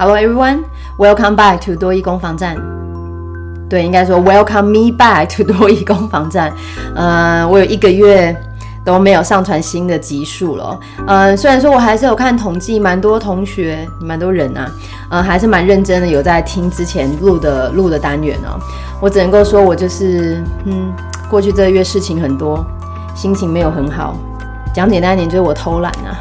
Hello everyone, welcome back to 多益攻防战。对，应该说 welcome me back to 多益攻防战。呃，我有一个月都没有上传新的集数了。呃，虽然说我还是有看统计，蛮多同学、蛮多人啊，呃，还是蛮认真的，有在听之前录的录的单元哦。我只能够说，我就是嗯，过去这个月事情很多，心情没有很好。讲简单一点，就是我偷懒啊。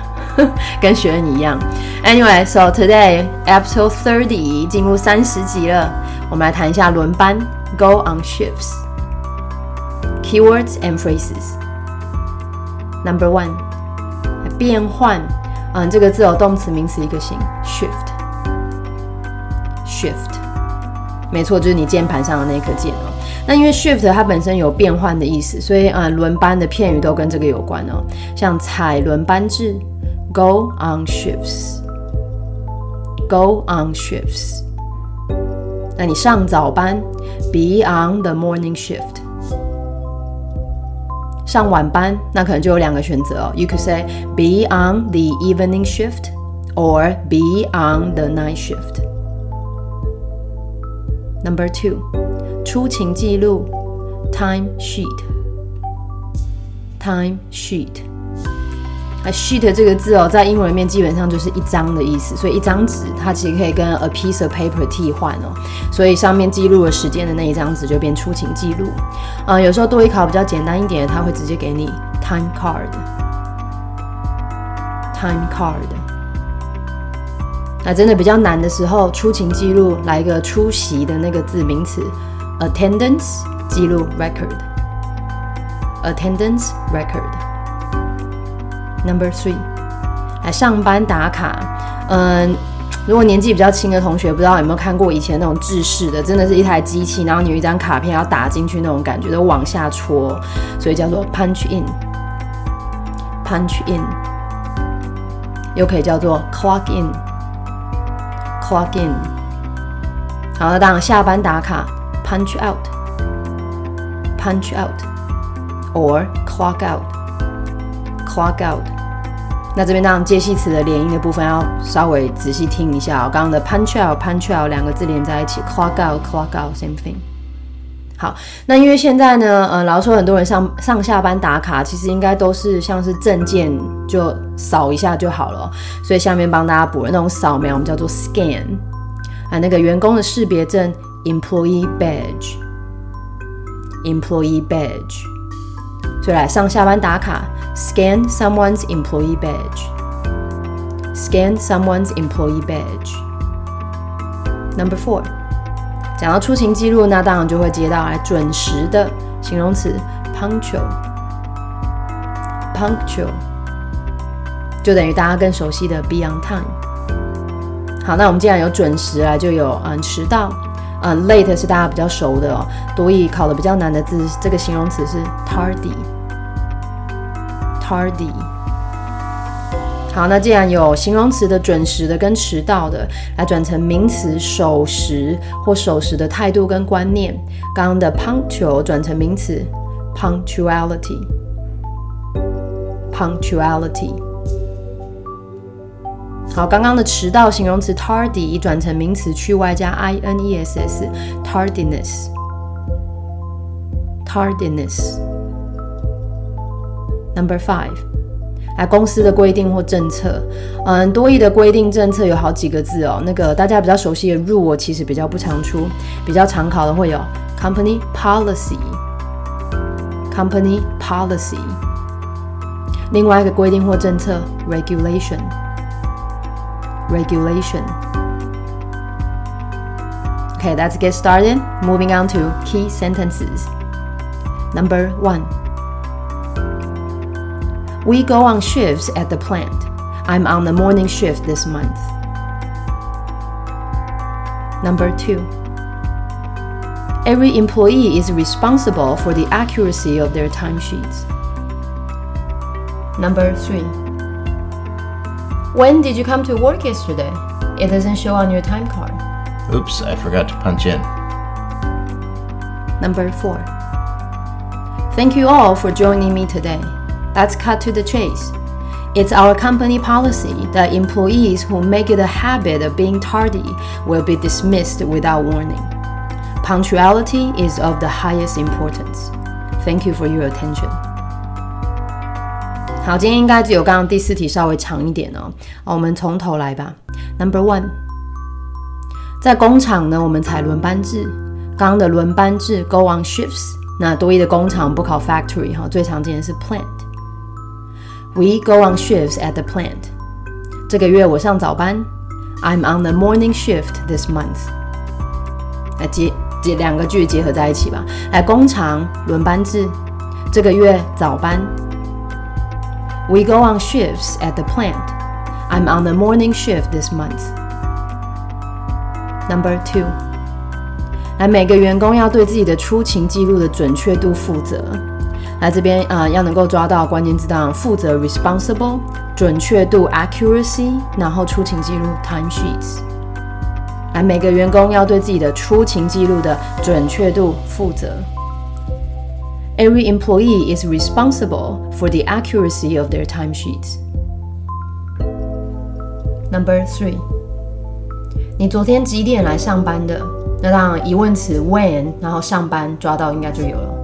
跟学人一样。Anyway, so today episode thirty 进入三十集了，我们来谈一下轮班 go on shifts keywords and phrases. Number one 变换，嗯，这个字有动词、名词一个形 shift shift，没错，就是你键盘上的那颗键哦。那因为 shift 它本身有变换的意思，所以嗯，轮班的片语都跟这个有关哦，像踩轮班制。Go on shifts. Go on shifts. 那你上早班，be on the morning shift. 上晚班，那可能就有两个选择哦。You could say be on the evening shift or be on the night shift. Number two，出勤记录，time sheet. Time sheet. 那 sheet 这个字哦，在英文里面基本上就是一张的意思，所以一张纸它其实可以跟 a piece of paper 替换哦，所以上面记录了时间的那一张纸就变出勤记录。啊，有时候多一考比较简单一点，它会直接给你 time card，time card。那真的比较难的时候，出勤记录来一个出席的那个字名词 attendance 记录 record，attendance record。Number three，来上班打卡。嗯，如果年纪比较轻的同学，不知道有没有看过以前那种制式的，真的是一台机器，然后你有一张卡片要打进去那种感觉，都往下戳，所以叫做 punch in，punch in，又可以叫做 clock in，clock in。好，那当下班打卡 punch out，punch out，or clock out。Clock out，那这边当然介系词的连音的部分要稍微仔细听一下哦。刚刚的 punch out punch out 两个字连在一起，clock out clock out same thing。好，那因为现在呢，呃，老实说，很多人上上下班打卡，其实应该都是像是证件就扫一下就好了。所以下面帮大家补了那种扫描，我们叫做 scan 啊，那个员工的识别证 employee badge，employee badge。所以来上下班打卡。Scan someone's employee badge. Scan someone's employee badge. Number four，讲到出勤记录，那当然就会接到来准时的形容词 punctual。punctual 就等于大家更熟悉的 be on time。好，那我们既然有准时啊，就有嗯迟到，嗯 late 是大家比较熟的哦。多以考的比较难的字，这个形容词是 tardy。Tardy。好，那既然有形容词的准时的跟迟到的，来转成名词守时或守时的态度跟观念。刚刚的 punctual 转成名词 punctuality。punctuality。好，刚刚的迟到形容词 tardy 转成名词去外加 i n e s s tardiness。tardiness。Number five，来公司的规定或政策，嗯，多义的规定政策有好几个字哦。那个大家比较熟悉的 rule，其实比较不常出，比较常考的会有 company policy，company policy。另外一个规定或政策 regulation，regulation。Okay, let's get started. Moving on to key sentences. Number one. We go on shifts at the plant. I'm on the morning shift this month. Number two. Every employee is responsible for the accuracy of their timesheets. Number three. When did you come to work yesterday? It doesn't show on your time card. Oops, I forgot to punch in. Number four. Thank you all for joining me today Let's cut to the chase. It's our company policy that employees who make it a habit of being tardy will be dismissed without warning. Punctuality is of the highest importance. Thank you for your attention. 好，今天应该只有刚刚第四题稍微长一点哦。我们从头来吧。Number one，在工厂呢，我们采轮班制。刚刚的轮班制 go on shifts。那多一的工厂不考 factory 哈，最常见的是 plant。 We go on shifts at the plant。这个月我上早班。I'm on the morning shift this month。来结结两个句结合在一起吧。来，工厂轮班制，这个月早班。We go on shifts at the plant. I'm on the morning shift this month. Number two，来每个员工要对自己的出勤记录的准确度负责。 来这边啊、要能够抓到关键字当负责 responsible，准确度 accuracy，然后出勤记录 time sheets。来每个员工要对自己的出勤记录的准确度负责。Every employee is responsible for the accuracy of their timesheets. Number three，你昨天几点来上班的？那当然疑问词 when，然后上班抓到应该就有了。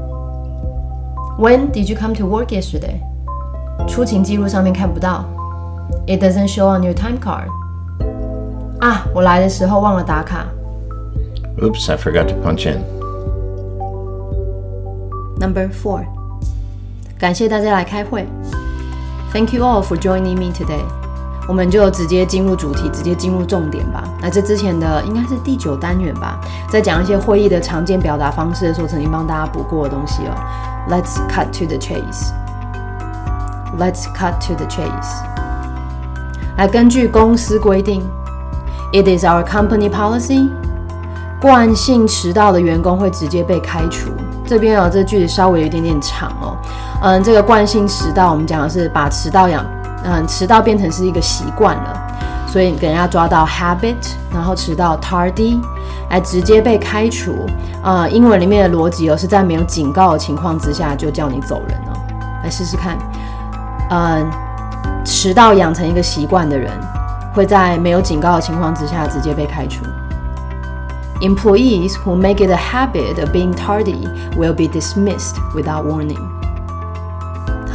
When did you come to work yesterday？出勤记录上面看不到，It doesn't show on your time card。啊，我来的时候忘了打卡。 Oops, I forgot to punch in. Number four，感谢大家来开会。Thank you all for joining me today。 我们就直接进入主题，直接进入重点吧。那这之前的应该是第九单元吧，在讲一些会议的常见表达方式的时候，曾经帮大家补过的东西哦。Let's cut to the chase. Let's cut to the chase. 来，根据公司规定，It is our company policy. 惯性迟到的员工会直接被开除。这边哦，这句子稍微有一点点长哦。嗯，这个惯性迟到，我们讲的是把迟到养，嗯，迟到变成是一个习惯了，所以给人家抓到 habit，然后迟到 tardy，来直接被开除。呃，英文里面的逻辑哦，是在没有警告的情况之下就叫你走人哦。来试试看，嗯，迟到养成一个习惯的人，会在没有警告的情况之下直接被开除。Employees who make it a habit of being tardy will be dismissed without warning.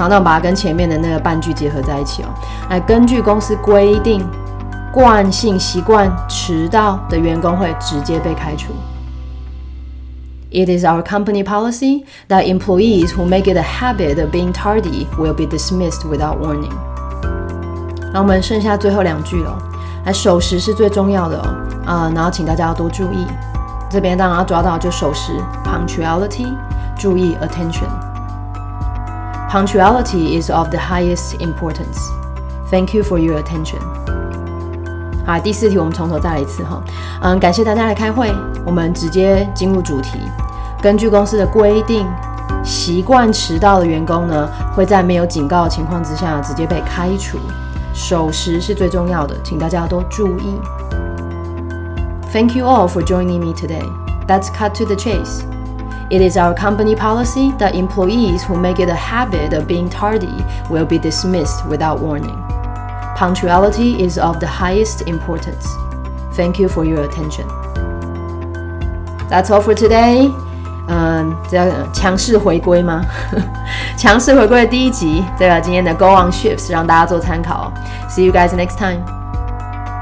好，那我把它跟前面的那个半句结合在一起哦。来，根据公司规定，惯性习惯迟到的员工会直接被开除。It is our company policy that employees who make it a habit of being tardy will be dismissed without warning. 那我们剩下最后两句了。来，守时是最重要的哦，啊、然后请大家要多注意。这边当然要抓到就守时 （punctuality），注意 （attention）。Punctuality is of the highest importance. Thank you for your attention. 好，第四题我们从头再来一次哈。嗯，感谢大家来开会，我们直接进入主题。根据公司的规定，习惯迟到的员工呢，会在没有警告的情况之下直接被开除。守时是最重要的，请大家多注意。Thank you all for joining me today. Let's cut to the chase. It is our company policy that employees who make it a habit of being tardy will be dismissed without warning. Punctuality is of the highest importance. Thank you for your attention. That's all for today. 嗯，这叫强势回归吗？强势回归的第一集，这个今天的 Go on Shifts 让大家做参考。See you guys next time.